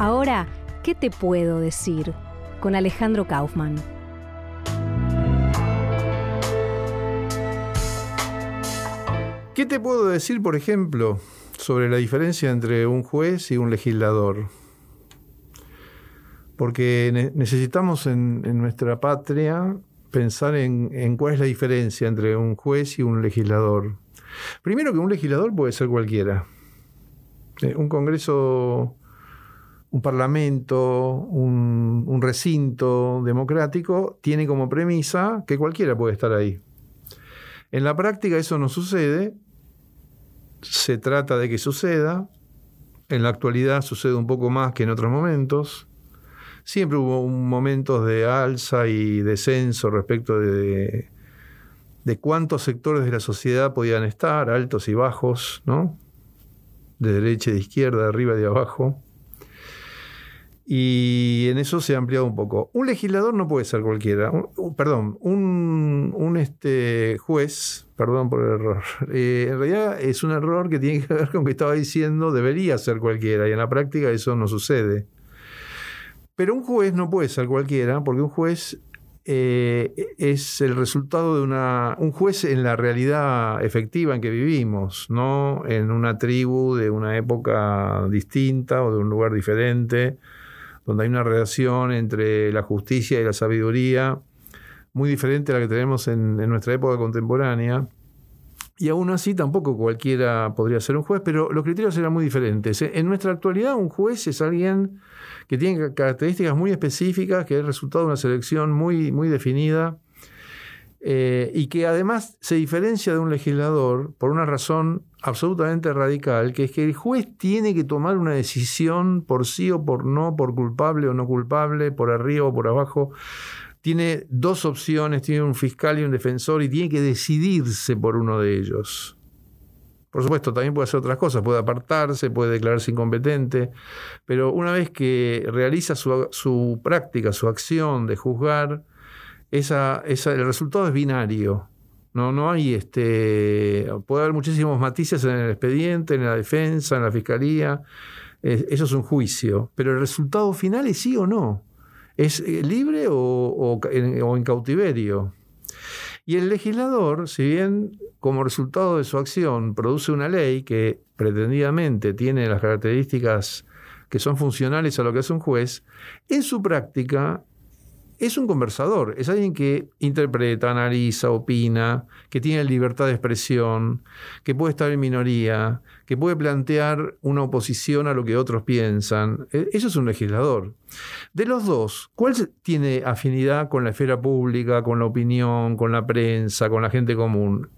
Ahora, ¿qué te puedo decir? Con Alejandro Kaufman. ¿Qué te puedo decir, por ejemplo, sobre la diferencia entre un juez y un legislador? Porque necesitamos en, nuestra patria pensar en, cuál es la diferencia entre un juez y un legislador. Primero que un legislador puede ser cualquiera. Eh, un congreso, un parlamento, un recinto democrático tiene como premisa que cualquiera puede estar ahí. En la práctica eso no sucede se trata de que suceda. En la actualidad sucede un poco más que en otros momentos. Siempre hubo momentos de alza y descenso respecto de, de cuántos sectores de la sociedad podían estar, altos y bajos, ¿no? De derecha de izquierda, de arriba y de abajo. Y en eso se ha ampliado un poco. Un legislador no puede ser cualquiera. perdón, un, este, juez, perdón por el error. Eh, en realidad es un error que tiene que ver con que estaba diciendo debería ser cualquiera y en la práctica eso no sucede. Pero un juez no puede ser cualquiera porque un juez eh, es el resultado de una... Un juez en la realidad efectiva en que vivimos, no en una tribu de una época distinta o de un lugar diferente donde hay una relación entre la justicia y la sabiduría muy diferente a la que tenemos en, nuestra época contemporánea. Y aún así tampoco cualquiera podría ser un juez, pero los criterios eran muy diferentes. En nuestra actualidad un juez es alguien que tiene características muy específicas, que es resultado de una selección muy, muy definida eh, y que además se diferencia de un legislador por una razón absolutamente radical, que es que el juez tiene que tomar una decisión por sí o por no, por culpable o no culpable, por arriba o por abajo. Tiene dos opciones, tiene un fiscal y un defensor y tiene que decidirse por uno de ellos. Por supuesto, también puede hacer otras cosas, puede apartarse, puede declararse incompetente, pero una vez que realiza su, práctica, su acción de juzgar, el resultado es binario. No, no hay este. Puede haber muchísimos matices en el expediente, en la defensa, en la fiscalía. eso es un juicio. Pero el resultado final es sí o no. ¿Es eh, libre o, en, cautiverio? Y el legislador, si bien como resultado de su acción produce una ley que pretendidamente tiene las características que son funcionales a lo que hace un juez, en su práctica es un conversador, es alguien que interpreta, analiza, opina, que tiene libertad de expresión, que puede estar en minoría, que puede plantear una oposición a lo que otros piensan. E, eso es un legislador. De los dos, ¿cuál tiene afinidad con la esfera pública, con la opinión, con la prensa, con la gente común?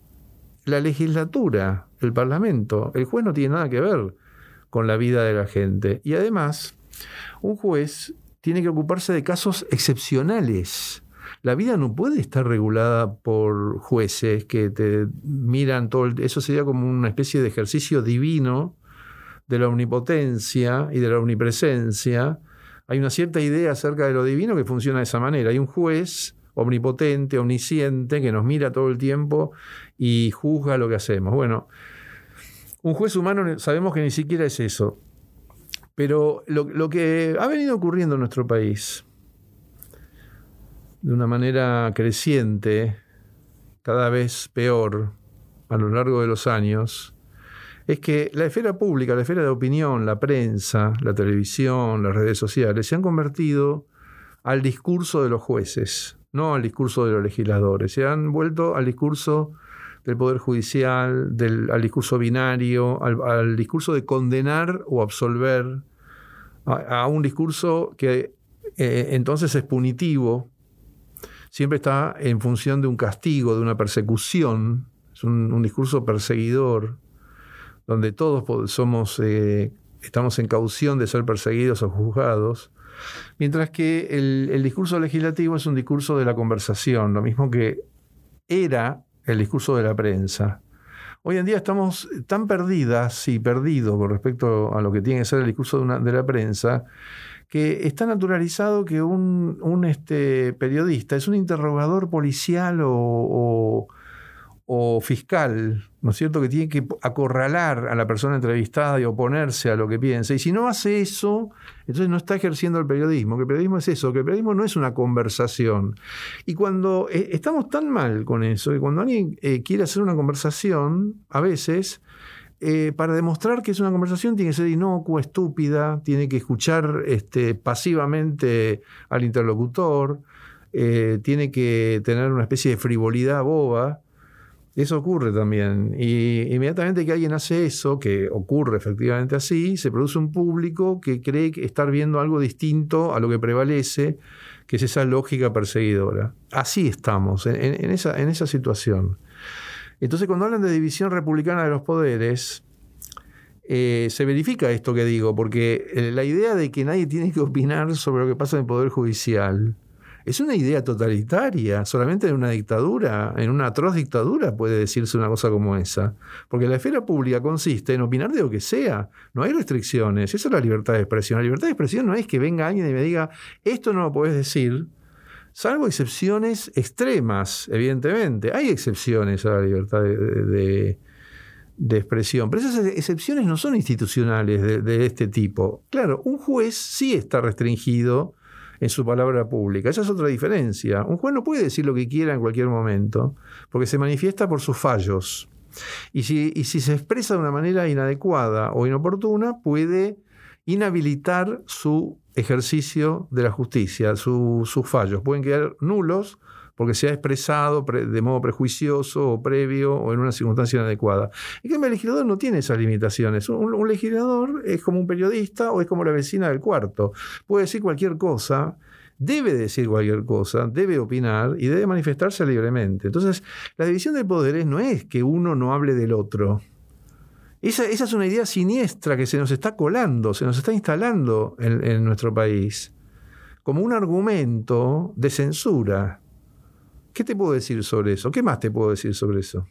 La legislatura, el Parlamento. El juez no tiene nada que ver con la vida de la gente. Y además, un juez tiene que ocuparse de casos excepcionales. La vida no puede estar regulada por jueces que te miran todo. eso sería como una especie de ejercicio divino de la omnipotencia y de la omnipresencia. Hay una cierta idea acerca de lo divino que funciona de esa manera. Hay un juez omnipotente, omnisciente, que nos mira todo el tiempo y juzga lo que hacemos. Bueno, un juez humano sabemos que ni siquiera es eso. Pero lo, que ha venido ocurriendo en nuestro país, de una manera creciente, cada vez peor a lo largo de los años, es que la esfera pública, la esfera de opinión, la prensa, la televisión, las redes sociales, se han convertido al discurso de los jueces, no al discurso de los legisladores. Se han vuelto al discurso del Poder Judicial, al discurso binario, al, discurso de condenar o absolver, a, un discurso que eh, entonces es punitivo, siempre está en función de un castigo, de una persecución, es un, discurso perseguidor, donde todos somos, eh, estamos en caución de ser perseguidos o juzgados. Mientras que el, discurso legislativo es un discurso de la conversación, lo mismo que era el discurso de la prensa. Hoy en día estamos tan perdidas y perdidos con respecto a lo que tiene que ser el discurso de, la prensa, que está naturalizado que un, este, periodista es un interrogador policial o fiscal, ¿no es cierto?, que tiene que acorralar a la persona entrevistada y oponerse a lo que piensa. Y si no hace eso, entonces no está ejerciendo el periodismo, que el periodismo es eso, que el periodismo no es una conversación. Y cuando eh, estamos tan mal con eso, que cuando alguien eh, quiere hacer una conversación, a veces, eh, para demostrar que es una conversación tiene que ser inocua, estúpida, tiene que escuchar este, pasivamente al interlocutor, tiene que tener una especie de frivolidad boba eso ocurre también. Y inmediatamente que alguien hace eso, que ocurre efectivamente así, se produce un público que cree estar viendo algo distinto a lo que prevalece, que es esa lógica perseguidora. Así estamos, en, esa, situación. Entonces, cuando hablan de división republicana de los poderes, eh, se verifica esto que digo, porque eh, la idea de que nadie tiene que opinar sobre lo que pasa en el Poder Judicial es una idea totalitaria. Solamente en una dictadura, en una atroz dictadura puede decirse una cosa como esa. Porque la esfera pública consiste en opinar de lo que sea. No hay restricciones. Esa es la libertad de expresión. La libertad de expresión no es que venga alguien y me diga, esto no lo puedes decir. Salvo excepciones extremas, evidentemente. Hay excepciones a la libertad de, expresión, pero esas excepciones no son institucionales de, este tipo. Claro, un juez sí está restringido en su palabra pública. Esa es otra diferencia. Un juez no puede decir lo que quiera en cualquier momento, porque se manifiesta por sus fallos. Y si, si se expresa de una manera inadecuada o inoportuna, puede inhabilitar su ejercicio de la justicia, sus fallos. Pueden quedar nulos porque se ha expresado de modo prejuicioso o previo o en una circunstancia inadecuada. En cambio, el legislador no tiene esas limitaciones. Un, legislador es como un periodista o es como la vecina del cuarto. Puede decir cualquier cosa, debe decir cualquier cosa, debe opinar y debe manifestarse libremente. Entonces, la división de poderes no es que uno no hable del otro. Esa, es una idea siniestra que se nos está colando, se nos está instalando en nuestro país como un argumento de censura. ¿Qué te puedo decir sobre eso? ¿Qué más te puedo decir sobre eso?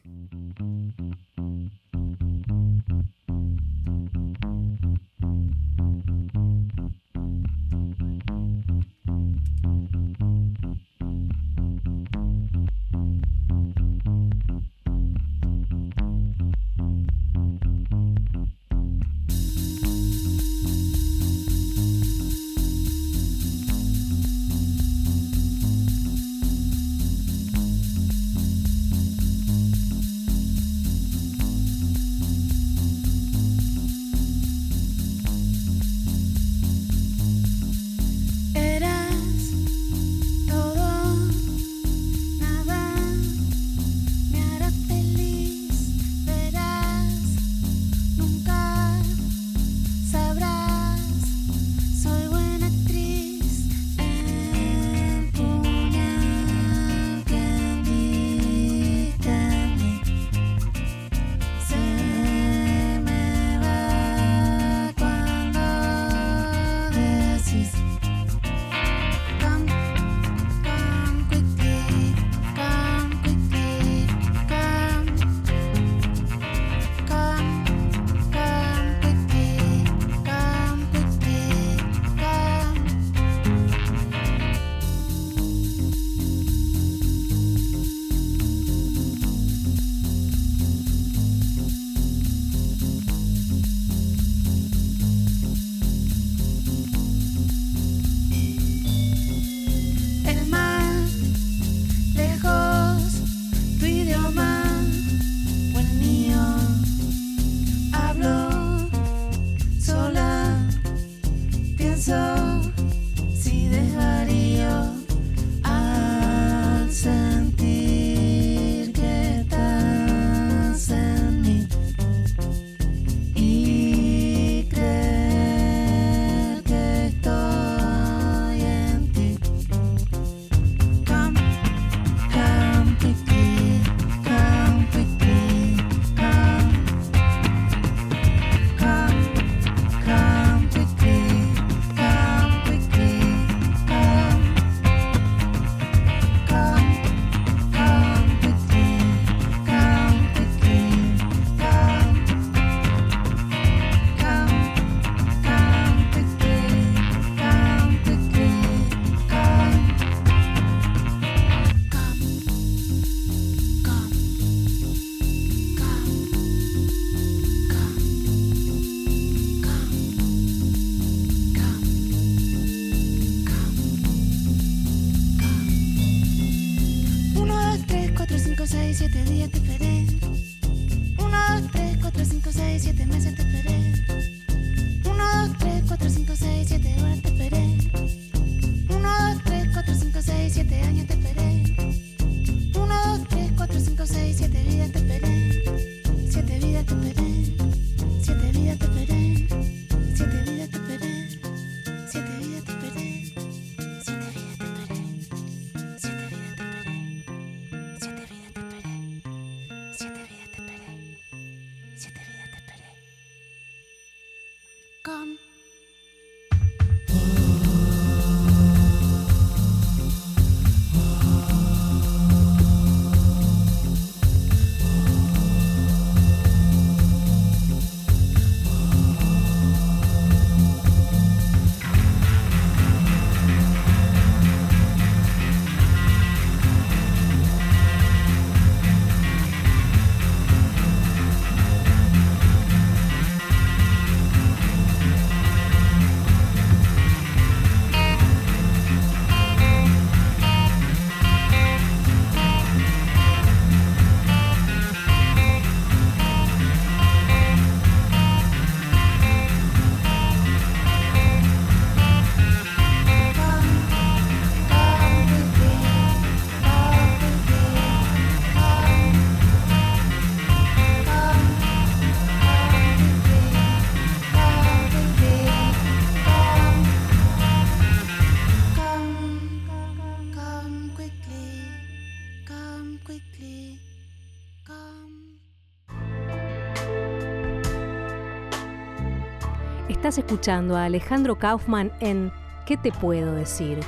Estás escuchando a Alejandro Kaufman en ¿Qué te puedo decir?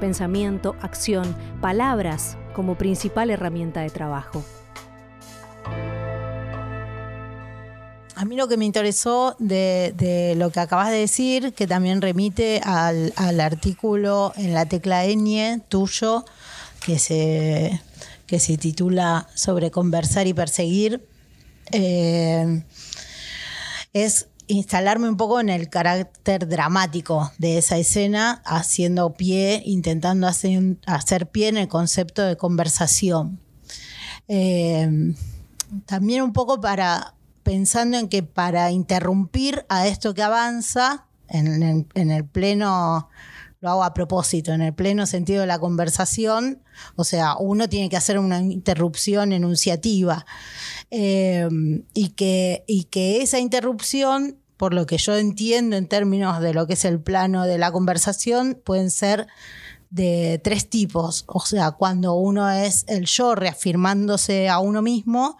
Pensamiento, acción, palabras como principal herramienta de trabajo. A mí lo que me interesó de, lo que acabas de decir, que también remite al, al artículo en la tecla ñ tuyo, que se, que se titula sobre conversar y perseguir, eh, es instalarme un poco en el carácter dramático de esa escena, haciendo pie, intentando hacer, hacer pie en el concepto de conversación. Eh, también un poco para pensando en que para interrumpir a esto que avanza, en el pleno, lo hago a propósito, en el pleno sentido de la conversación, o sea, uno tiene que hacer una interrupción enunciativa. Eh, y, que, y que esa interrupción, por lo que yo entiendo en términos de lo que es el plano de la conversación, pueden ser de tres tipos. O sea, cuando uno es el yo reafirmándose a uno mismo,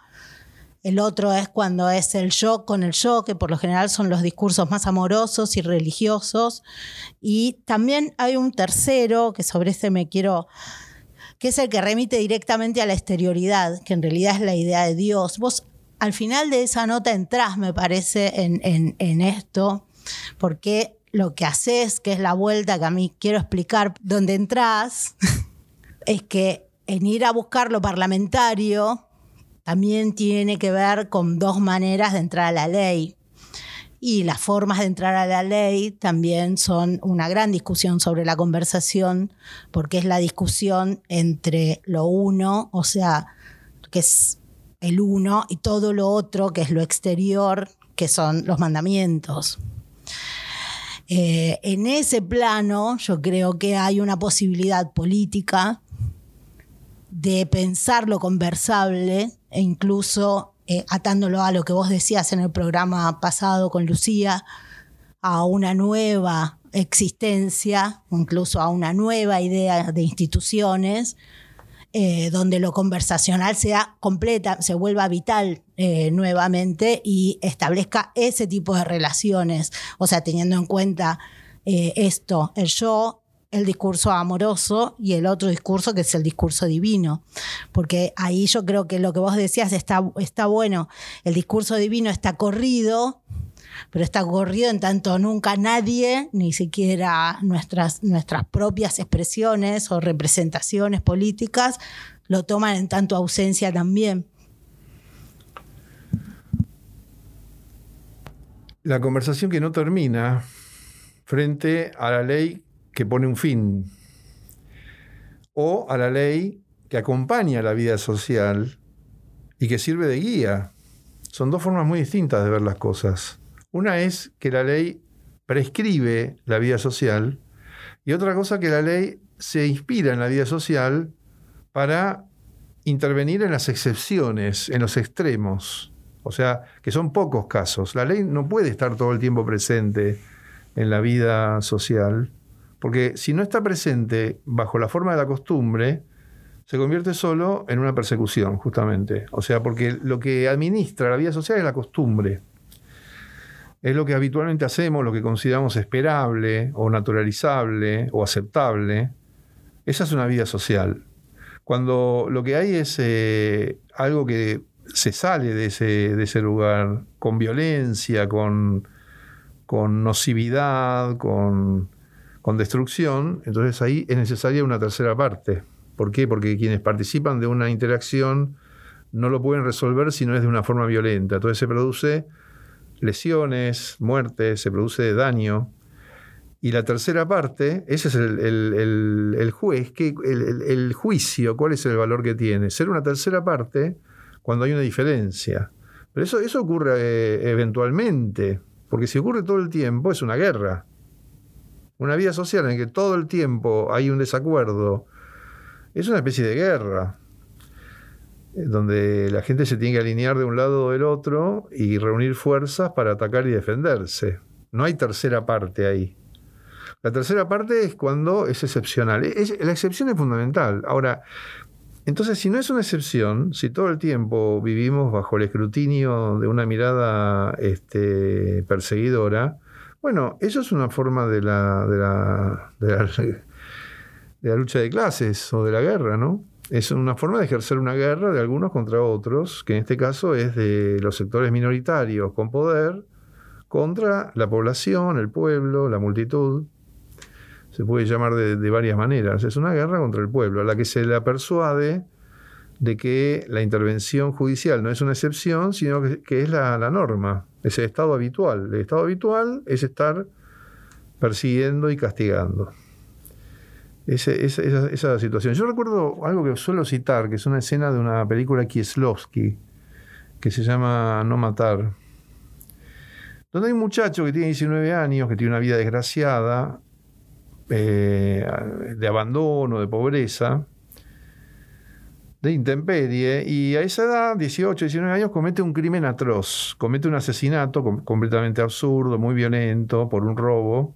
el otro es cuando es el yo con el yo, que por lo general son los discursos más amorosos y religiosos. Y también hay un tercero, que sobre ese me quiero, que es el que remite directamente a la exterioridad, que en realidad es la idea de Dios. Vos al final de esa nota entrás, me parece, en, en- esto, porque lo que haces, que es la vuelta que a mí quiero explicar, donde entrás, es que en ir a buscar lo parlamentario, también tiene que ver con dos maneras de entrar a la ley. Y las formas de entrar a la ley también son una gran discusión sobre la conversación, porque es la discusión entre lo uno, o sea, que es el uno, y todo lo otro, que es lo exterior, que son los mandamientos. Eh, en ese plano, yo creo que hay una posibilidad política de pensar lo conversable e incluso eh, atándolo a lo que vos decías en el programa pasado con Lucía, a una nueva existencia, incluso a una nueva idea de instituciones, eh, donde lo conversacional sea completa, se vuelva vital eh, nuevamente y establezca ese tipo de relaciones. O sea, teniendo en cuenta esto, el yo, el discurso amoroso y el otro discurso que es el discurso divino. Porque ahí yo creo que lo que vos decías está, está bueno. El discurso divino está corrido, pero está corrido en tanto nunca nadie, ni siquiera nuestras, nuestras propias expresiones o representaciones políticas, lo toman en tanto ausencia también. La conversación que no termina frente a la ley que pone un fin o a la ley que acompaña la vida social y que sirve de guía son dos formas muy distintas de ver las cosas. Una es que la ley prescribe la vida social y otra cosa que la ley se inspira en la vida social para intervenir en las excepciones, en los extremos. O sea, que son pocos casos. La ley no puede estar todo el tiempo presente en la vida social, porque si no está presente bajo la forma de la costumbre, se convierte solo en una persecución, justamente. O sea, porque lo que administra la vida social es la costumbre. Es lo que habitualmente hacemos, lo que consideramos esperable o naturalizable o aceptable. Esa es una vida social. Cuando lo que hay es eh, algo que se sale de ese, de ese lugar con violencia, con, con nocividad, con, con destrucción, entonces ahí es necesaria una tercera parte. ¿Por qué? Porque quienes participan de una interacción no lo pueden resolver si no es de una forma violenta. Entonces se produce lesiones, muertes, se produce daño. Y la tercera parte, ese es el, juez, que, el, juicio, cuál es el valor que tiene. Ser una tercera parte cuando hay una diferencia. Pero eso, eso ocurre eh, eventualmente, porque si ocurre todo el tiempo es una guerra. Una vida social en que todo el tiempo hay un desacuerdo es una especie de guerra, eh, donde la gente se tiene que alinear de un lado o del otro y reunir fuerzas para atacar y defenderse. No hay tercera parte ahí. La tercera parte es cuando es excepcional. la excepción es fundamental. Ahora, entonces, si no es una excepción, si todo el tiempo vivimos bajo el escrutinio de una mirada este, perseguidora, bueno, eso es una forma de la, de la, de la de lucha de clases o de la guerra, ¿no? Es una forma de ejercer una guerra de algunos contra otros, que en este caso es de los sectores minoritarios con poder contra la población, el pueblo, la multitud. Se puede llamar de, varias maneras. Es una guerra contra el pueblo, a la que se la persuade de que la intervención judicial no es una excepción, sino que, es la, la, norma, es el estado habitual. El estado habitual es estar persiguiendo y castigando esa, situación. Yo recuerdo algo que suelo citar, que es una escena de una película Kieslowski, que se llama No Matar, donde hay un muchacho que tiene 19 años, que tiene una vida desgraciada, eh, de abandono, de pobreza, de intemperie, y a esa edad, 18, 19 años, comete un crimen atroz, comete un asesinato completamente absurdo, muy violento, por un robo,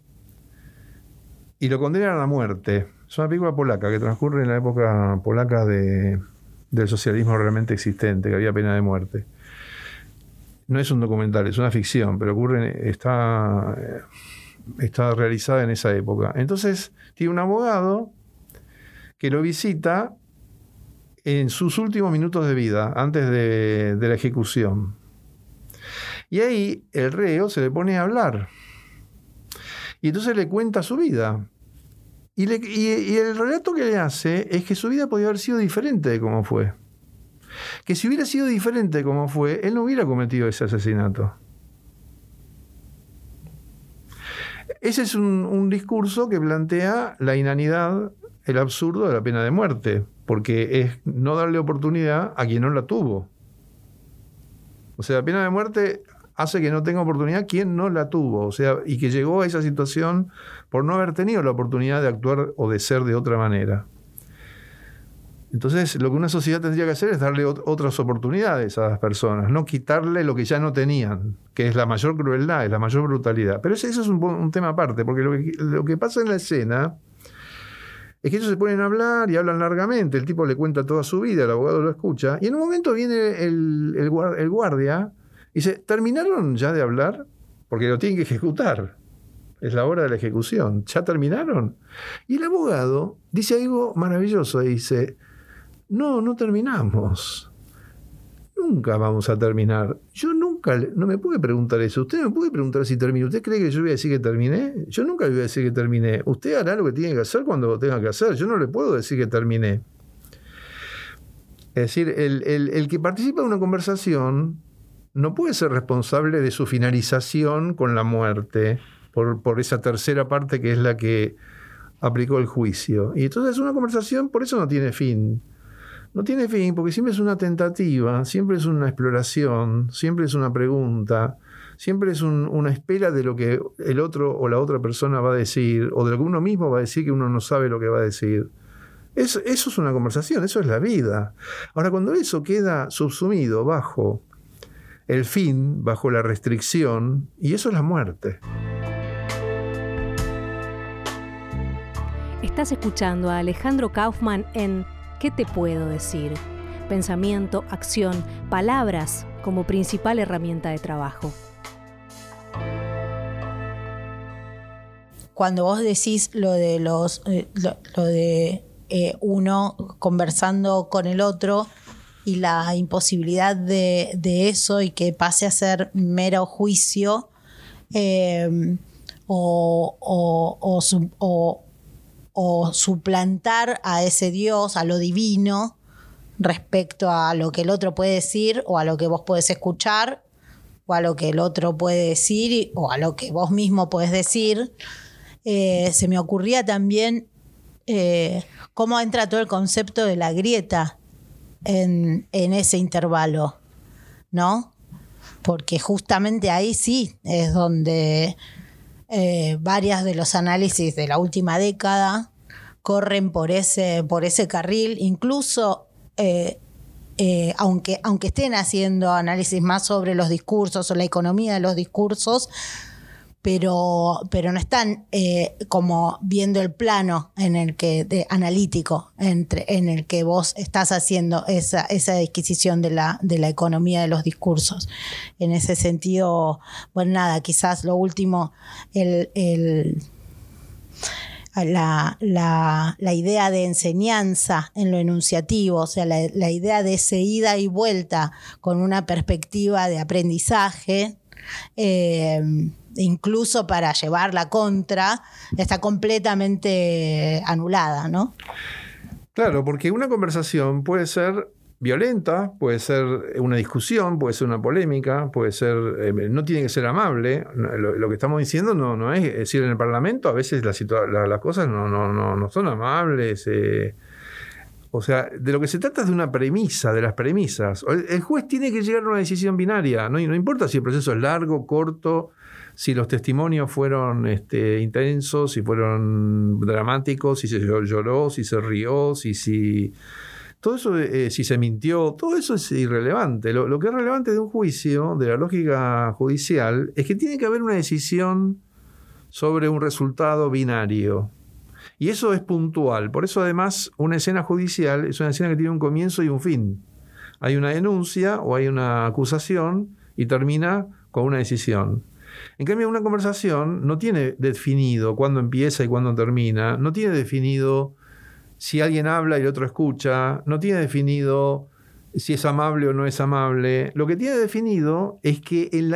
y lo condenan a la muerte. Es una película polaca que transcurre en la época polaca de, del socialismo realmente existente, que había pena de muerte. No es un documental, es una ficción, pero ocurre, está, está realizada en esa época. Entonces, tiene un abogado que lo visita en sus últimos minutos de vida, antes de, la ejecución. Y ahí el reo se le pone a hablar. Y entonces le cuenta su vida. Y, el relato que le hace es que su vida podía haber sido diferente de cómo fue. Que si hubiera sido diferente de cómo fue, él no hubiera cometido ese asesinato. Ese es un, discurso que plantea la inanidad, el absurdo de la pena de muerte, porque es no darle oportunidad a quien no la tuvo. O sea, la pena de muerte hace que no tenga oportunidad quien no la tuvo, o sea, y que llegó a esa situación por no haber tenido la oportunidad de actuar o de ser de otra manera. Entonces, lo que una sociedad tendría que hacer es darle otras oportunidades a las personas, no quitarle lo que ya no tenían, que es la mayor crueldad, es la mayor brutalidad. Pero eso, es un, tema aparte, porque lo que, pasa en la escena es que ellos se ponen a hablar y hablan largamente, el tipo le cuenta toda su vida, el abogado lo escucha, y en un momento viene el, guardia y dice, ¿terminaron ya de hablar? Porque lo tienen que ejecutar. Es la hora de la ejecución. ¿Ya terminaron? Y el abogado dice algo maravilloso. Dice, no, no terminamos. Nunca vamos a terminar. Yo nunca, no me puede preguntar eso. Usted me puede preguntar si terminé. ¿Usted cree que yo voy a decir que terminé? Yo nunca le voy a decir que terminé. Usted hará lo que tiene que hacer cuando lo tenga que hacer. Yo no le puedo decir que terminé. Es decir, el, el que participa en una conversación no puede ser responsable de su finalización con la muerte, por, por, esa tercera parte que es la que aplicó el juicio. Y entonces una conversación por eso no tiene fin. No tiene fin porque siempre es una tentativa, siempre es una exploración, siempre es una pregunta, siempre es un- una espera de lo que el otro o la otra persona va a decir, o de lo que uno mismo va a decir que uno no sabe lo que va a decir. Es- eso es una conversación, eso es la vida. Ahora, cuando eso queda subsumido bajo el fin, bajo la restricción, y eso es la muerte. Estás escuchando a Alejandro Kaufman en ¿Qué te puedo decir? Pensamiento, acción, palabras como principal herramienta de trabajo. cuando vos decís lo de los eh, lo, de eh, uno conversando con el otro y la imposibilidad de, de eso y que pase a ser mero juicio eh, o, o- o o- o suplantar a ese Dios, a lo divino, respecto a lo que el otro puede decir o a lo que vos podés escuchar o a lo que el otro puede decir o a lo que vos mismo podés decir. Eh, se me ocurría también eh, cómo entra todo el concepto de la grieta en, en ese intervalo, ¿no? Porque justamente ahí sí es donde eh, varias de los análisis de la última década corren por ese, por ese carril, incluso eh, eh, aunque, aunque estén haciendo análisis más sobre los discursos o la economía de los discursos, pero, pero no están eh, como viendo el plano en el que de, analítico entre, en el que vos estás haciendo esa, esa disquisición de la, de la economía de los discursos. En ese sentido, bueno, nada, quizás lo último, el- la, la- idea de enseñanza en lo enunciativo, o sea, la, idea de ese ida y vuelta con una perspectiva de aprendizaje, eh, incluso para llevar la contra, está completamente anulada, ¿no? Claro, porque una conversación puede ser violenta, puede ser una discusión, puede ser una polémica, puede ser, eh, no tiene que ser amable. Lo, que estamos diciendo no, no es, decir, en el Parlamento a veces la la- las cosas no, no, no, no son amables. eh. o sea, de lo que se trata es de una premisa, de las premisas. El, juez tiene que llegar a una decisión binaria, no, no importa si el proceso es largo, corto, si los testimonios fueron este, intensos, si fueron dramáticos, si se lloró, si se rió, si, si todo eso, eh, si se mintió, todo eso es irrelevante. Lo, lo que es relevante de un juicio, de la lógica judicial, es que tiene que haber una decisión sobre un resultado binario. Y eso es puntual. Por eso, además, una escena judicial es una escena que tiene un comienzo y un fin. Hay una denuncia o hay una acusación y termina con una decisión. En cambio, una conversación no tiene definido cuándo empieza y cuándo termina, no tiene definido si alguien habla y el otro escucha, no tiene definido si es amable o no es amable. Lo que tiene definido es que en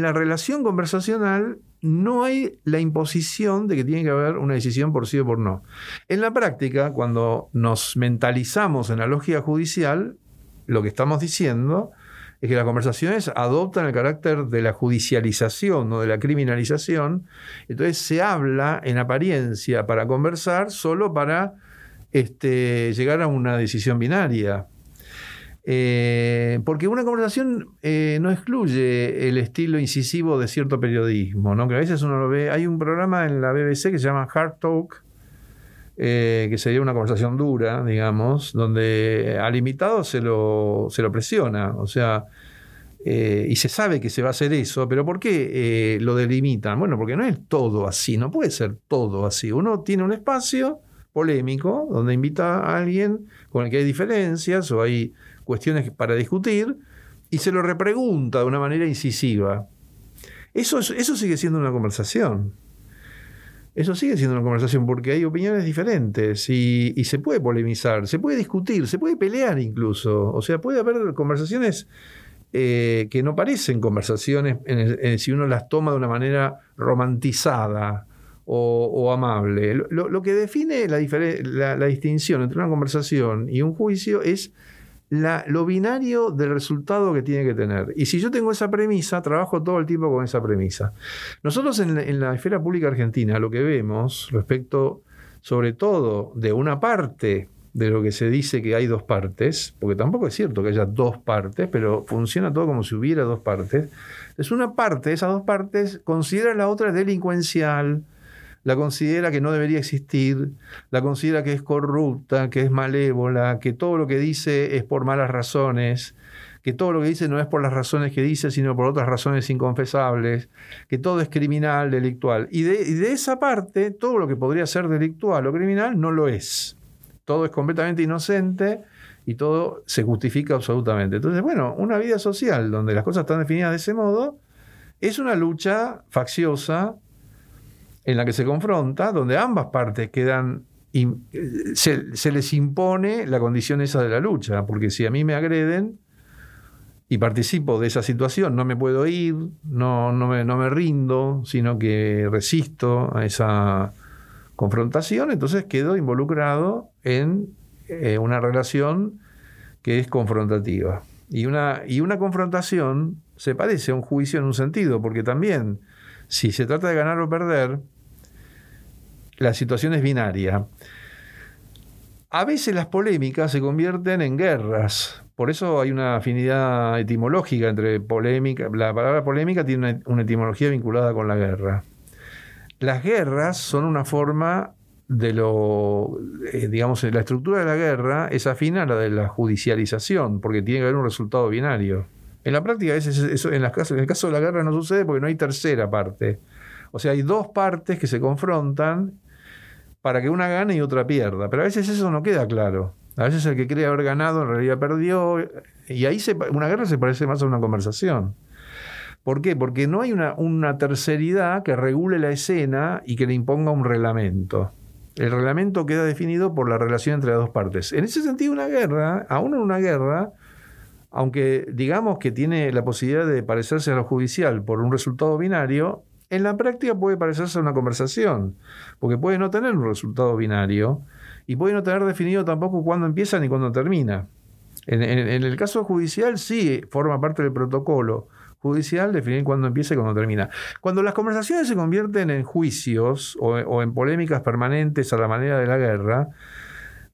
la, relación conversacional no hay la imposición de que tiene que haber una decisión por sí o por no. En la práctica, cuando nos mentalizamos en la lógica judicial, lo que estamos diciendo es que las conversaciones adoptan el carácter de la judicialización, no de la criminalización. Entonces se habla en apariencia para conversar solo para este, llegar a una decisión binaria. Eh, porque una conversación eh, no excluye el estilo incisivo de cierto periodismo, ¿no? que a veces uno lo ve. Hay un programa en la BBC que se llama Hard Talk, eh, que sería una conversación dura, digamos, donde al invitado se lo, se lo presiona. O sea, y se sabe que se va a hacer eso, pero ¿por qué lo delimitan? Bueno, porque no es todo así, no puede ser todo así. Uno tiene un espacio polémico donde invita a alguien con el que hay diferencias o hay cuestiones para discutir y se lo repregunta de una manera incisiva. Eso, es- eso sigue siendo una conversación. Eso sigue siendo una conversación porque hay opiniones diferentes y, se puede polemizar, se puede discutir, se puede pelear incluso. O sea, puede haber conversaciones eh, que no parecen conversaciones si uno las toma de una manera romantizada o, amable. Lo- Lo, que define la distinción entre una conversación y un juicio es la- lo binario del resultado que tiene que tener. Y si yo tengo esa premisa, trabajo todo el tiempo con esa premisa. Nosotros en la, en la esfera pública argentina lo que vemos respecto, sobre todo, de una parte de lo que se dice que hay dos partes, porque tampoco es cierto que haya dos partes, pero funciona todo como si hubiera dos partes. Es una parte, esas dos partes, considera la otra delincuencial, la considera que no debería existir, la considera que es corrupta, que es malévola, que todo lo que dice es por malas razones, que todo lo que dice no es por las razones que dice, sino por otras razones inconfesables, que todo es criminal, delictual. Y de, esa parte, todo lo que podría ser delictual o criminal no lo es. Todo es completamente inocente y todo se justifica absolutamente. Entonces, bueno, una vida social donde las cosas están definidas de ese modo es una lucha facciosa en la que se confronta, donde ambas partes quedan eh, se, se les impone la condición esa de la lucha, porque si a mí me agreden y participo de esa situación, no me puedo ir, no, no, me, no me rindo, sino que resisto a esa confrontación, entonces quedo involucrado en eh, una relación que es confrontativa. Y una, y una confrontación se parece a un juicio en un sentido, porque también, si se trata de ganar o perder, la situación es binaria. A veces las polémicas se convierten en guerras. Por eso hay una afinidad etimológica entre polémica. La palabra polémica tiene una, etimología vinculada con la guerra. Las guerras son una forma de lo, eh, digamos, la estructura de la guerra es afina a la de la judicialización, porque tiene que haber un resultado binario. En la práctica, ese- eso, en, las en el caso de la guerra no sucede porque no hay tercera parte. O sea, hay dos partes que se confrontan para que una gane y otra pierda. Pero a veces eso no queda claro. A veces el que cree haber ganado en realidad perdió. Y ahí se, una guerra se parece más a una conversación. ¿Por qué? Porque no hay una, una terceridad que regule la escena y que le imponga un reglamento. El reglamento queda definido por la relación entre las dos partes. En ese sentido, una guerra, aún en una guerra, aunque digamos que tiene la posibilidad de parecerse a lo judicial por un resultado binario, en la práctica puede parecerse una conversación, porque puede no tener un resultado binario y puede no tener definido tampoco cuándo empieza ni cuándo termina. En, el caso judicial sí forma parte del protocolo judicial definir cuándo empieza y cuándo termina. Cuando las conversaciones se convierten en juicios o, en polémicas permanentes a la manera de la guerra,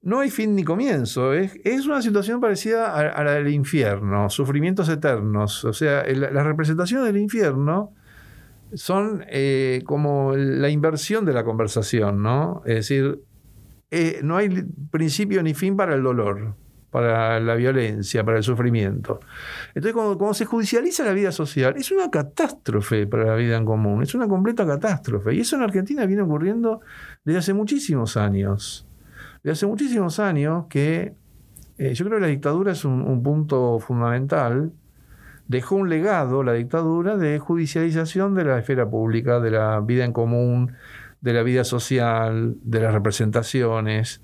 no hay fin ni comienzo. Es, una situación parecida a, la del infierno, sufrimientos eternos. O sea, las representaciones del infierno son eh, como la inversión de la conversación, ¿no? Es decir, eh, no hay principio ni fin para el dolor, para la violencia, para el sufrimiento. Entonces, cuando, se judicializa la vida social, es una catástrofe para la vida en común, es una completa catástrofe. Y eso en Argentina viene ocurriendo desde hace muchísimos años. Desde hace muchísimos años que eh, yo creo que la dictadura es un punto fundamental. Dejó un legado, la dictadura, de judicialización de la esfera pública, de la vida en común, de la vida social, de las representaciones.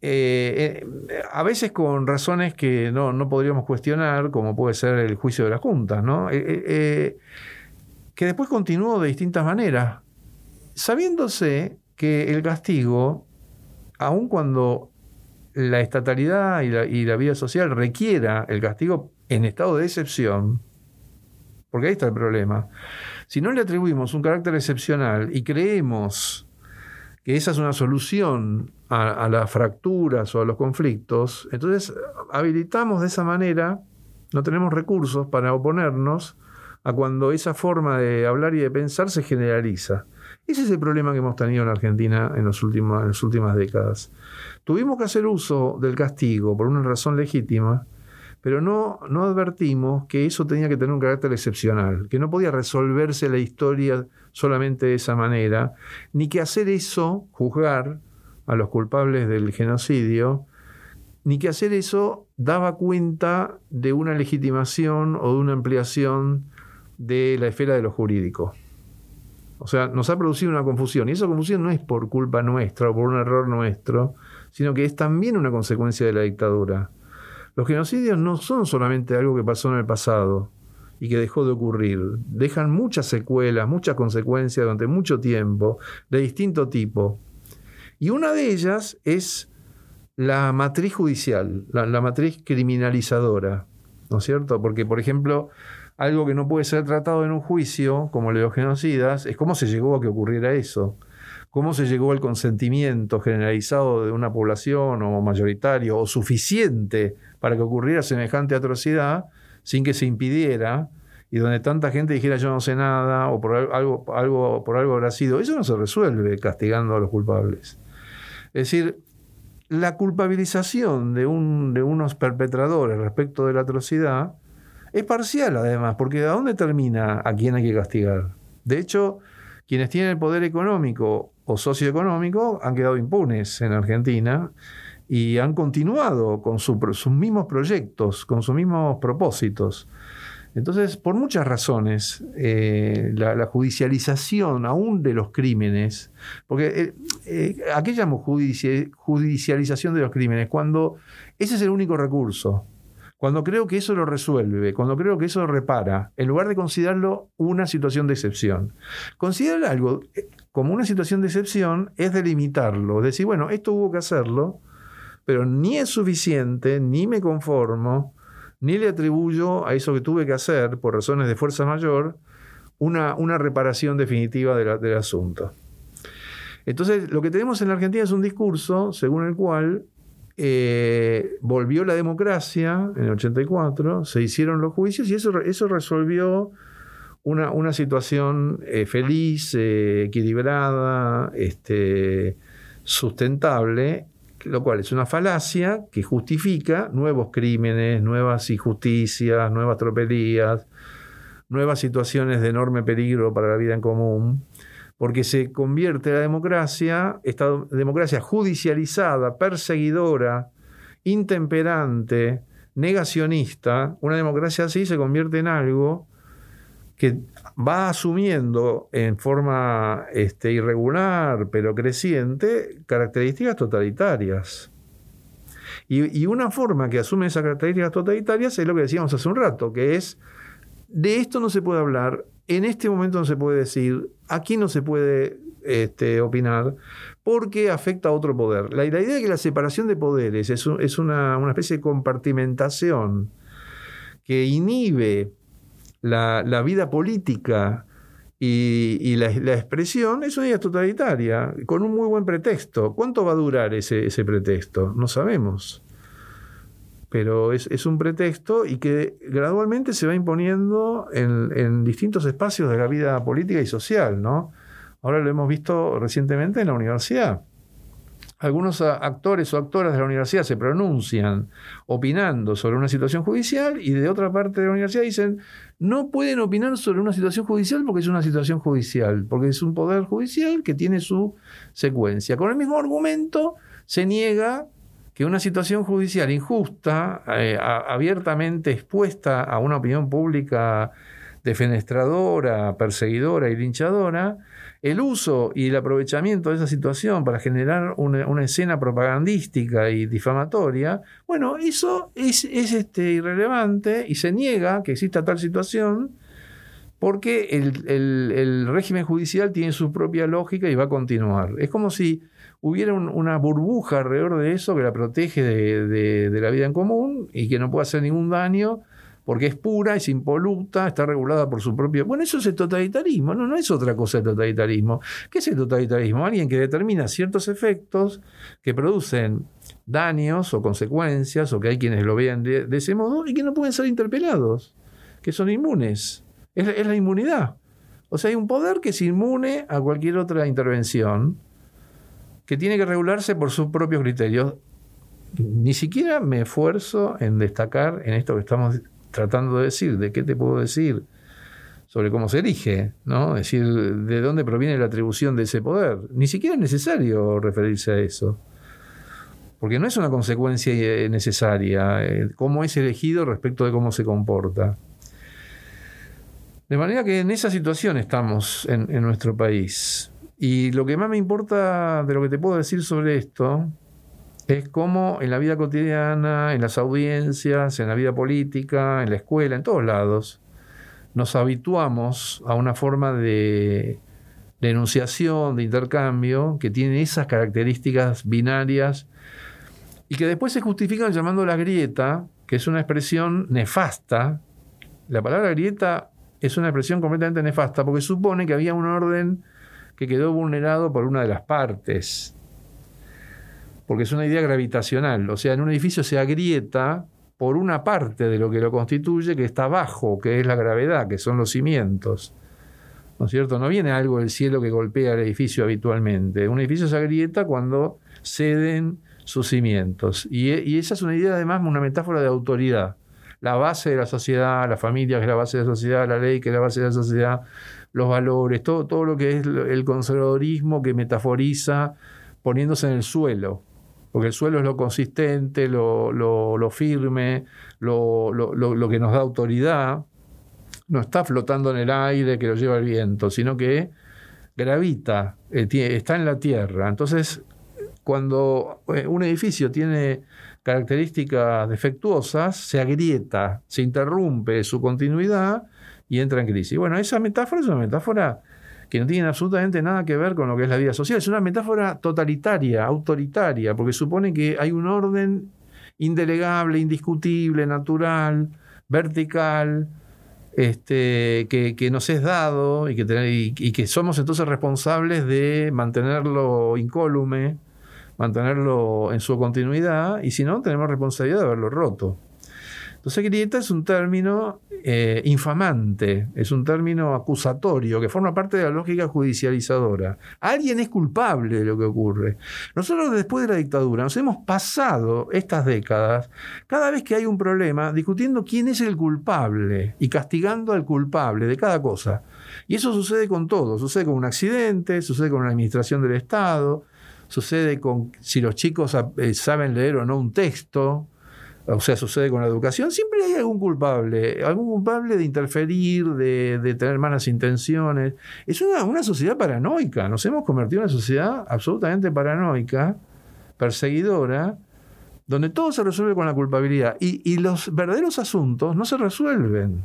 Eh, eh, a veces con razones que no, no podríamos cuestionar, como puede ser el juicio de las juntas, ¿no? Eh, que después continuó de distintas maneras, sabiéndose que el castigo, aun cuando la estatalidad y la, y la vida social requiera el castigo en estado de excepción, porque ahí está el problema, si no le atribuimos un carácter excepcional y creemos que esa es una solución a, a las fracturas o a los conflictos, entonces habilitamos de esa manera, no tenemos recursos para oponernos a cuando esa forma de hablar y de pensar se generaliza. Ese es el problema que hemos tenido en Argentina en, los últimos, en las últimas décadas. Tuvimos que hacer uso del castigo por una razón legítima, pero no, no advertimos que eso tenía que tener un carácter excepcional, que no podía resolverse la historia solamente de esa manera, ni que hacer eso, juzgar a los culpables del genocidio, ni que hacer eso daba cuenta de una legitimación o de una ampliación de la esfera de lo jurídico. O sea, nos ha producido una confusión, y esa confusión no es por culpa nuestra o por un error nuestro, sino que es también una consecuencia de la dictadura. Los genocidios no son solamente algo que pasó en el pasado y que dejó de ocurrir. Dejan muchas secuelas, muchas consecuencias durante mucho tiempo, de distinto tipo. Y una de ellas es la matriz judicial, la, matriz criminalizadora, ¿no es cierto? Porque, por ejemplo, algo que no puede ser tratado en un juicio, como el de los genocidas, es cómo se llegó a que ocurriera eso. cómo se llegó al consentimiento generalizado de una población o mayoritario o suficiente para que ocurriera semejante atrocidad sin que se impidiera y donde tanta gente dijera yo no sé nada o por algo, algo, por algo habrá sido, eso no se resuelve castigando a los culpables. Es decir, la culpabilización de, un, de unos perpetradores respecto de la atrocidad es parcial además, porque ¿a dónde termina a quién hay que castigar? De hecho, quienes tienen el poder económico o socioeconómico han quedado impunes en Argentina y han continuado con sus mismos proyectos, con sus mismos propósitos. Entonces, por muchas razones, eh, la, judicialización aún de los crímenes, porque eh, eh, ¿a qué llamo judicialización de los crímenes? Cuando ese es el único recurso, cuando creo que eso lo resuelve, cuando creo que eso lo repara, en lugar de considerarlo una situación de excepción. Considerar algo como una situación de excepción es delimitarlo, decir, bueno, esto hubo que hacerlo, pero ni es suficiente, ni me conformo, ni le atribuyo a eso que tuve que hacer por razones de fuerza mayor una, una reparación definitiva del asunto. Entonces, lo que tenemos en la Argentina es un discurso según el cual eh, volvió la democracia en el 84, se hicieron los juicios y eso, eso resolvió una, una situación eh, feliz, eh, equilibrada, este, sustentable lo cual es una falacia que justifica nuevos crímenes, nuevas injusticias, nuevas tropelías, nuevas situaciones de enorme peligro para la vida en común, porque se convierte la democracia, esta democracia judicializada, perseguidora, intemperante, negacionista, una democracia así se convierte en algo que va asumiendo en forma este, irregular pero creciente características totalitarias. Y, y, una forma que asume esas características totalitarias es lo que decíamos hace un rato, que es, de esto no se puede hablar, en este momento no se puede decir, aquí no se puede este, opinar, porque afecta a otro poder. La, idea de que la separación de poderes es, una, especie de compartimentación que inhibe la, vida política y, la, expresión es una idea totalitaria, con un muy buen pretexto. ¿Cuánto va a durar ese pretexto? No sabemos. Pero es, un pretexto y que gradualmente se va imponiendo en, en, distintos espacios de la vida política y social, ¿no? Ahora lo hemos visto recientemente en la universidad algunos actores o actoras de la universidad se pronuncian opinando sobre una situación judicial y de otra parte de la universidad dicen no pueden opinar sobre una situación judicial porque es una situación judicial, porque es un poder judicial que tiene su secuencia. Con el mismo argumento se niega que una situación judicial injusta, eh, abiertamente expuesta a una opinión pública defenestradora, perseguidora y linchadora, el uso y el aprovechamiento de esa situación para generar una, escena propagandística y difamatoria, bueno, eso es, este, irrelevante y se niega que exista tal situación porque el, régimen judicial tiene su propia lógica y va a continuar. Es como si hubiera una burbuja alrededor de eso que la protege de, de la vida en común y que no puede hacer ningún daño porque es pura, es impoluta, está regulada por su propio... Bueno, eso es el totalitarismo, no, no es otra cosa el totalitarismo. ¿Qué es el totalitarismo? Alguien que determina ciertos efectos que producen daños o consecuencias, o que hay quienes lo vean de, ese modo, y que no pueden ser interpelados, que son inmunes. Es, es la inmunidad. O sea, hay un poder que es inmune a cualquier otra intervención, que tiene que regularse por sus propios criterios. Ni siquiera me esfuerzo en destacar en esto que estamos tratando de decir, ¿de qué te puedo decir? sobre cómo se elige, ¿no? Es decir, de dónde proviene la atribución de ese poder. Ni siquiera es necesario referirse a eso. Porque no es una consecuencia eh, necesaria eh, cómo es elegido respecto de cómo se comporta. De manera que en esa situación estamos en, en nuestro país. Y lo que más me importa de lo que te puedo decir sobre esto es como en la vida cotidiana, en las audiencias, en la vida política, en la escuela, en todos lados, nos habituamos a una forma de, denunciación, de intercambio, que tiene esas características binarias y que después se justifican llamando la grieta, que es una expresión nefasta. La palabra grieta es una expresión completamente nefasta porque supone que había un orden que quedó vulnerado por una de las partes. Porque es una idea gravitacional. O sea, en un edificio se agrieta por una parte de lo que lo constituye que está abajo, que es la gravedad, que son los cimientos. ¿No es cierto? No viene algo del cielo que golpea el edificio habitualmente. Un edificio se agrieta cuando ceden sus cimientos. Y, y esa es una idea, además, una metáfora de autoridad. La base de la sociedad, la familia que es la base de la sociedad, la ley que es la base de la sociedad, los valores, todo, todo lo que es el conservadorismo que metaforiza poniéndose en el suelo. Porque el suelo es lo consistente, lo, lo, lo firme, lo, lo, que nos da autoridad. No está flotando en el aire que lo lleva el viento, sino que gravita, eh, está en la tierra. Entonces, cuando eh, un edificio tiene características defectuosas, se agrieta, se interrumpe su continuidad y entra en crisis. Bueno, esa metáfora es una metáfora que no tiene absolutamente nada que ver con lo que es la vida social. Es una metáfora totalitaria, autoritaria, porque supone que hay un orden indelegable, indiscutible, natural, vertical, este, que, nos es dado y que, y que somos entonces responsables de mantenerlo incólume, mantenerlo en su continuidad, y si no, tenemos responsabilidad de haberlo roto. Entonces, grieta es un término eh, infamante, es un término acusatorio que forma parte de la lógica judicializadora. Alguien es culpable de lo que ocurre. Nosotros después de la dictadura nos hemos pasado estas décadas, cada vez que hay un problema, discutiendo quién es el culpable y castigando al culpable de cada cosa. Y eso sucede con todo, sucede con un accidente, sucede con una administración del Estado, sucede con si los chicos eh, saben leer o no un texto, o sea, sucede con la educación, siempre hay algún culpable, algún culpable de interferir, de, tener malas intenciones. Es una, sociedad paranoica, nos hemos convertido en una sociedad absolutamente paranoica, perseguidora, donde todo se resuelve con la culpabilidad y, y los verdaderos asuntos no se resuelven.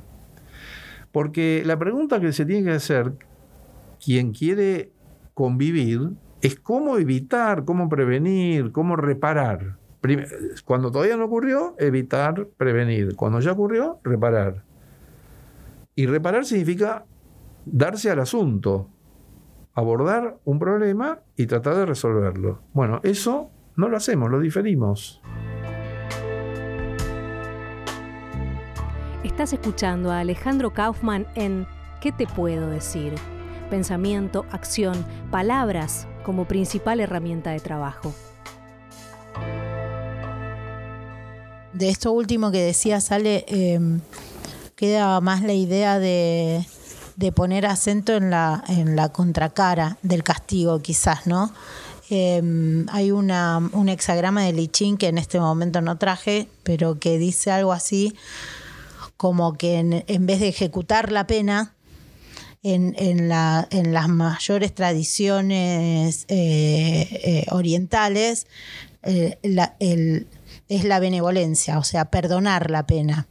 Porque la pregunta que se tiene que hacer quien quiere convivir es cómo evitar, cómo prevenir, cómo reparar cuando todavía no ocurrió, evitar, prevenir. Cuando ya ocurrió, reparar. Y reparar significa darse al asunto, abordar un problema y tratar de resolverlo. Bueno, eso no lo hacemos, lo diferimos. Estás escuchando a Alejandro Kaufman en ¿Qué te puedo decir? Pensamiento, acción, palabras como principal herramienta de trabajo. De esto último que decía sale, em, queda más la idea de, poner acento en la, en la contracara del castigo, quizás, ¿no? Em, hay una, un hexagrama de Lichín que en este momento no traje, pero que dice algo así como que en, vez de ejecutar la pena, en, en, la, en las mayores tradiciones eh, eh, orientales, eh, el, es la benevolencia, o sea, perdonar la pena,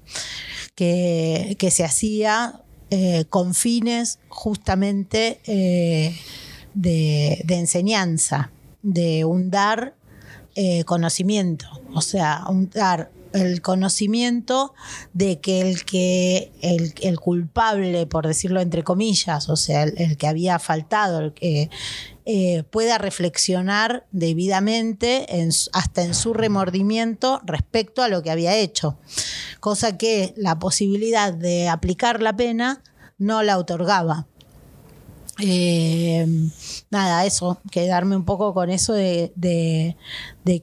que, se hacía eh, con fines justamente eh, de, enseñanza, de un dar eh, conocimiento, o sea, un dar el conocimiento de que el que el, culpable, por decirlo entre comillas, o sea, el, que había faltado, el que eh, pueda reflexionar debidamente hasta en su remordimiento respecto a lo que había hecho. Cosa que la posibilidad de aplicar la pena no la otorgaba. Eh, nada, eso, quedarme un poco con eso de,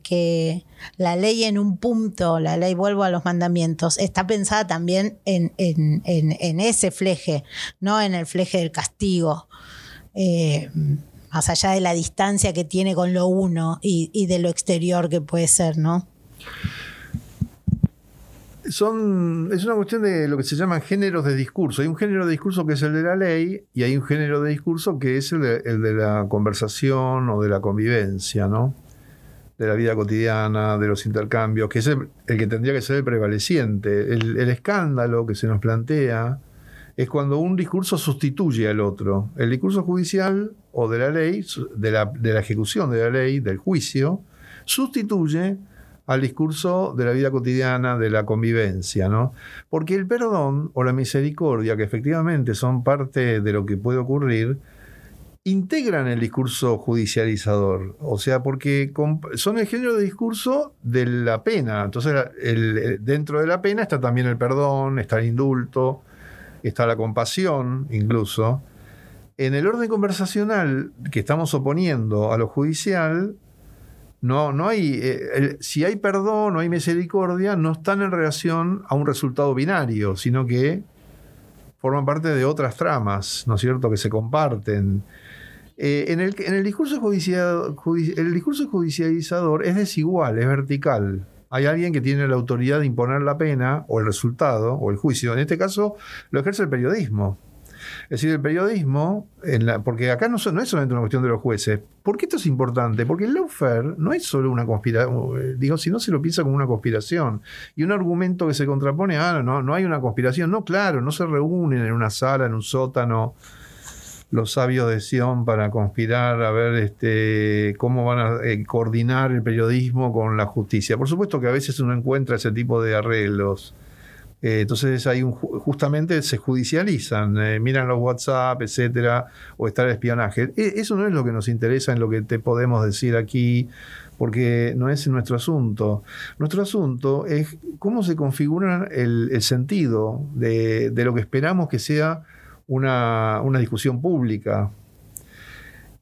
que la ley en un punto, la ley vuelvo a los mandamientos, está pensada también en, ese fleje, no en el fleje del castigo. Eh, más allá de la distancia que tiene con lo uno y, de lo exterior que puede ser, ¿no? Son, es una cuestión de lo que se llaman géneros de discurso. Hay un género de discurso que es el de la ley y hay un género de discurso que es el de, la conversación o de la convivencia, ¿no? De la vida cotidiana, de los intercambios, que es el, que tendría que ser el prevaleciente. El, el escándalo que se nos plantea es cuando un discurso sustituye al otro. El discurso judicial o de la ley, de la, ejecución de la ley, del juicio, sustituye al discurso de la vida cotidiana, de la convivencia, ¿no? Porque el perdón o la misericordia, que efectivamente son parte de lo que puede ocurrir, integran el discurso judicializador, o sea, porque son el género de discurso de la pena. Entonces, dentro de la pena está también el perdón, está el indulto, está la compasión, incluso. En el orden conversacional que estamos oponiendo a lo judicial, no, no hay. eh, el- si hay perdón o hay misericordia, no están en relación a un resultado binario, sino que forman parte de otras tramas, ¿no es cierto?, que se comparten. Eh, en, el, en el discurso judicial, judi- el discurso judicializador es desigual, es vertical. Hay alguien que tiene la autoridad de imponer la pena o el resultado o el juicio. En este caso lo ejerce el periodismo. Es decir, el periodismo, en la- porque acá no, no es solamente una cuestión de los jueces. ¿Por qué esto es importante? Porque el lawfare no es solo una conspiración, digo, si no se lo piensa como una conspiración. Y un argumento que se contrapone, ah, no, no hay una conspiración. No, claro, no se reúnen en una sala, en un sótano, los sabios de Sion para conspirar a ver este, cómo van a eh, coordinar el periodismo con la justicia. Por supuesto que a veces uno encuentra ese tipo de arreglos. Eh, entonces hay un, ju- justamente se judicializan, eh, miran los WhatsApp, etcétera, o está el espionaje. E- eso no es lo que nos interesa en lo que te podemos decir aquí, porque no es nuestro asunto. Nuestro asunto es cómo se configura el, el sentido de, de lo que esperamos que sea una, una discusión pública.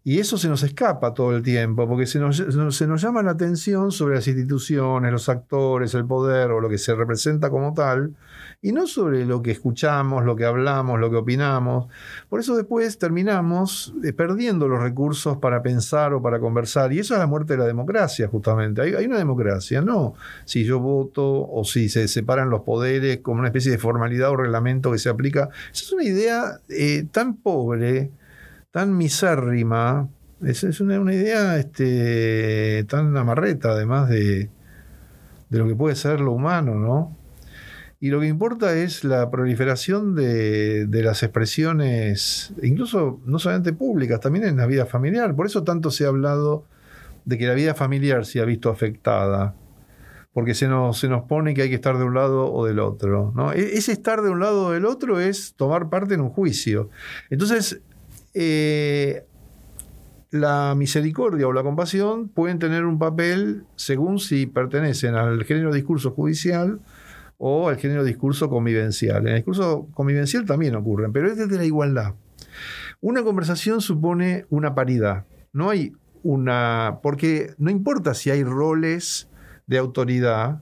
Y eso se nos escapa todo el tiempo, porque se nos, se nos llama la atención sobre las instituciones, los actores, el poder o lo que se representa como tal, y no sobre lo que escuchamos, lo que hablamos, lo que opinamos. Por eso después terminamos eh, perdiendo los recursos para pensar o para conversar, y eso es la muerte de la democracia, justamente. Hay, una democracia, no si yo voto o si se separan los poderes como una especie de formalidad o reglamento que se aplica. Esa es una idea eh, tan pobre tan misérrima, es, es una, una idea este, tan amarreta, además de, de lo que puede ser lo humano, ¿no? Y lo que importa es la proliferación de, de las expresiones, incluso no solamente públicas, también en la vida familiar. Por eso tanto se ha hablado de que la vida familiar se ha visto afectada, porque se nos, se nos pone que hay que estar de un lado o del otro. ¿no? E- Ese estar de un lado o del otro es tomar parte en un juicio. Entonces, eh, la misericordia o la compasión pueden tener un papel según si pertenecen al género discurso judicial o al género discurso convivencial. En el discurso convivencial también ocurren, pero es desde la igualdad. Una conversación supone una paridad. No hay una. Porque no importa si hay roles de autoridad.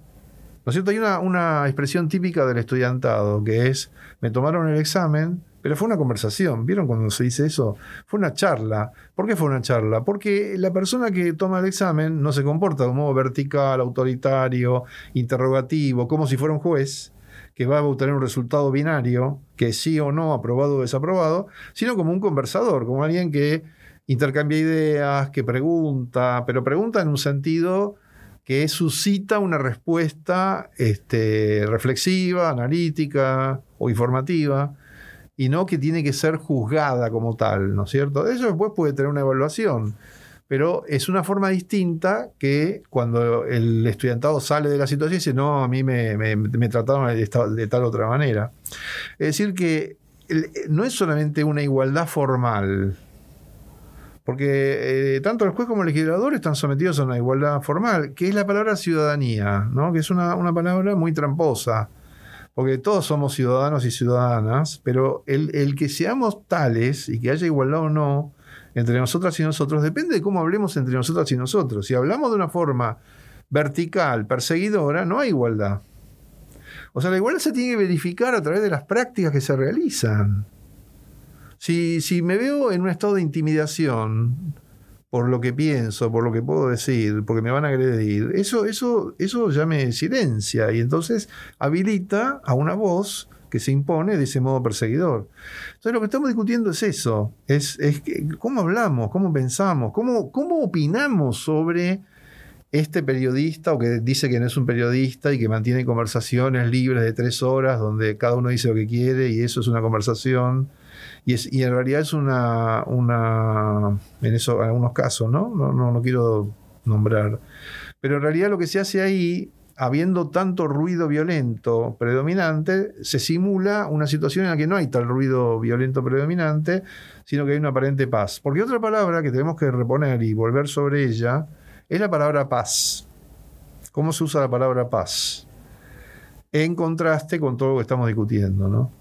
¿No es cierto? Hay una, una expresión típica del estudiantado que es: me tomaron el examen, pero fue una conversación. ¿Vieron cuando se dice eso? Fue una charla. ¿Por qué fue una charla? Porque la persona que toma el examen no se comporta de un modo vertical, autoritario, interrogativo, como si fuera un juez que va a obtener un resultado binario, que sí o no, aprobado o desaprobado, sino como un conversador, como alguien que intercambia ideas, que pregunta, pero pregunta en un sentido que suscita una respuesta este, reflexiva, analítica o informativa, y no que tiene que ser juzgada como tal, ¿no es cierto? Eso después puede tener una evaluación, pero es una forma distinta que cuando el estudiantado sale de la situación y dice, no, a mí me, trataron de, tal otra manera. Es decir, que no es solamente una igualdad formal, porque eh, tanto el juez como el legislador están sometidos a una igualdad formal, que es la palabra ciudadanía, ¿no? que es una, una palabra muy tramposa, porque todos somos ciudadanos y ciudadanas, pero el, que seamos tales y que haya igualdad o no entre nosotras y nosotros depende de cómo hablemos entre nosotras y nosotros. Si hablamos de una forma vertical, perseguidora, no hay igualdad. O sea, la igualdad se tiene que verificar a través de las prácticas que se realizan. Si, si me veo en un estado de intimidación por lo que pienso, por lo que puedo decir, porque me van a agredir, eso, eso, eso ya me silencia y entonces habilita a una voz que se impone de ese modo perseguidor. Entonces lo que estamos discutiendo es eso, es, es cómo hablamos, cómo pensamos, cómo, cómo opinamos sobre este periodista o que dice que no es un periodista y que mantiene conversaciones libres de tres horas donde cada uno dice lo que quiere y eso es una conversación y, en realidad es una, una en eso en algunos casos ¿no? No, no no quiero nombrar pero en realidad lo que se hace ahí habiendo tanto ruido violento predominante, se simula una situación en la que no hay tal ruido violento predominante, sino que hay una aparente paz. Porque otra palabra que tenemos que reponer y volver sobre ella es la palabra paz. ¿Cómo se usa la palabra paz? En contraste con todo lo que estamos discutiendo, ¿no?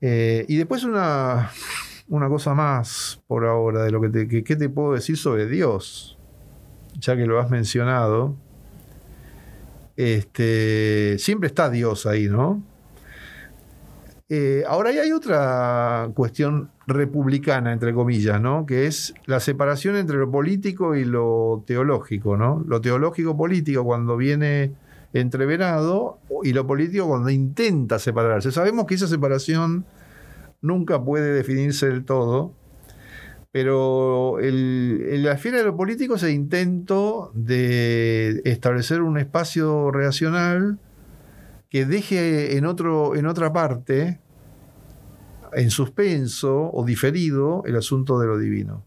Eh, y después una, una cosa más por ahora de lo que te, que- ¿qué te puedo decir sobre Dios, ya que lo has mencionado. Este, siempre está Dios ahí, ¿no? Eh, ahora hay otra cuestión republicana, entre comillas, ¿no? Que es la separación entre lo político y lo teológico, ¿no? Lo teológico político cuando viene entreverado y lo político cuando intenta separarse. Sabemos que esa separación nunca puede definirse del todo, pero en la esfera de lo político es el intento de establecer un espacio reacional que deje en, otro, en otra parte, en suspenso o diferido, el asunto de lo divino.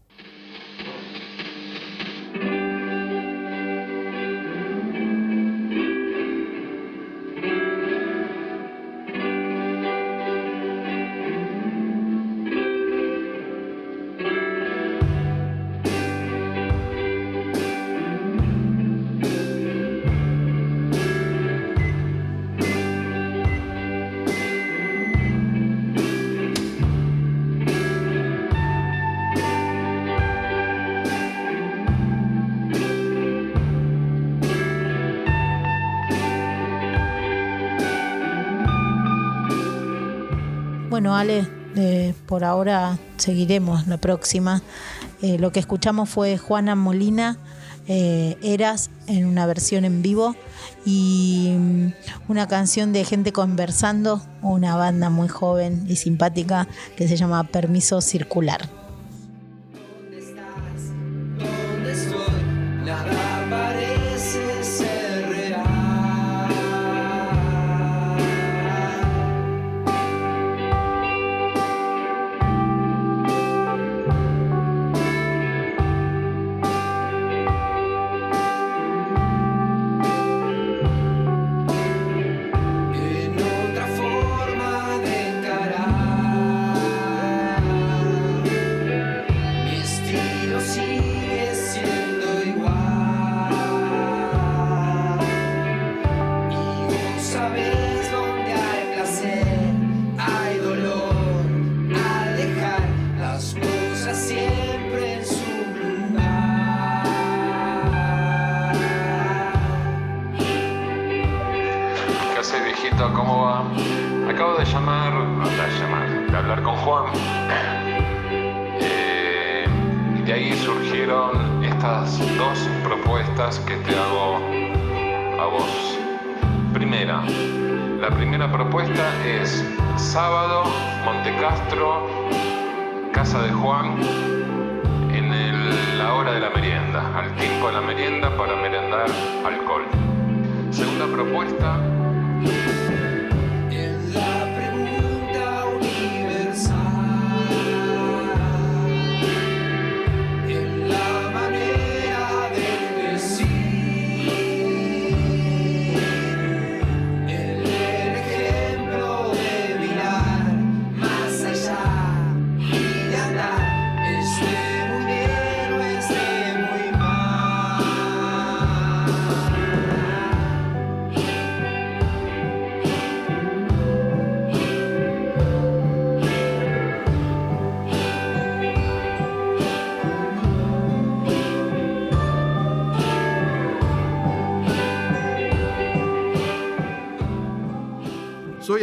Bueno, Ale, eh, por ahora seguiremos la próxima. Eh, lo que escuchamos fue Juana Molina, eh, Eras, en una versión en vivo, y mm, una canción de gente conversando, una banda muy joven y simpática que se llama Permiso Circular. Siempre en su lugar. ¿Qué hace viejito? ¿Cómo va? Acabo de llamar, no, de llamar, de hablar con Juan. Eh, de ahí surgieron estas dos propuestas que te hago a vos. Primera, la primera propuesta es sábado, Montecastro, de Juan, en la hora de la merienda, al tiempo de la merienda para merendar alcohol. Segunda propuesta,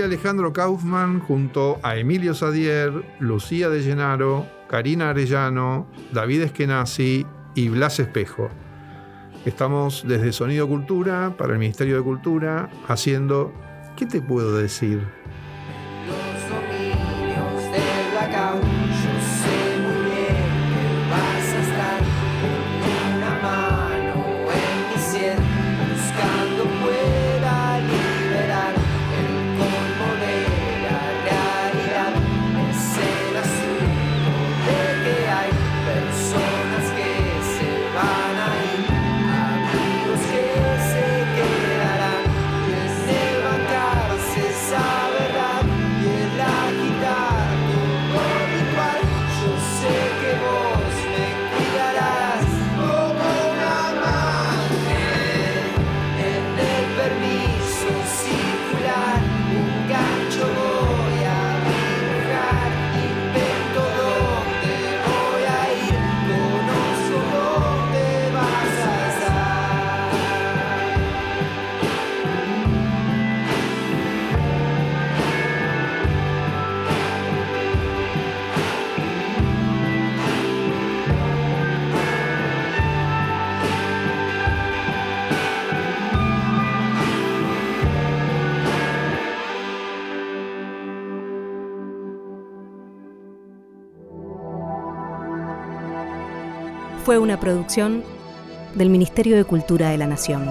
Alejandro Kaufman junto a Emilio Sadier, Lucía de Llenaro, Karina Arellano, David Eskenazi y Blas Espejo. Estamos desde Sonido Cultura para el Ministerio de Cultura haciendo ¿Qué te puedo decir? Fue una producción del Ministerio de Cultura de la Nación.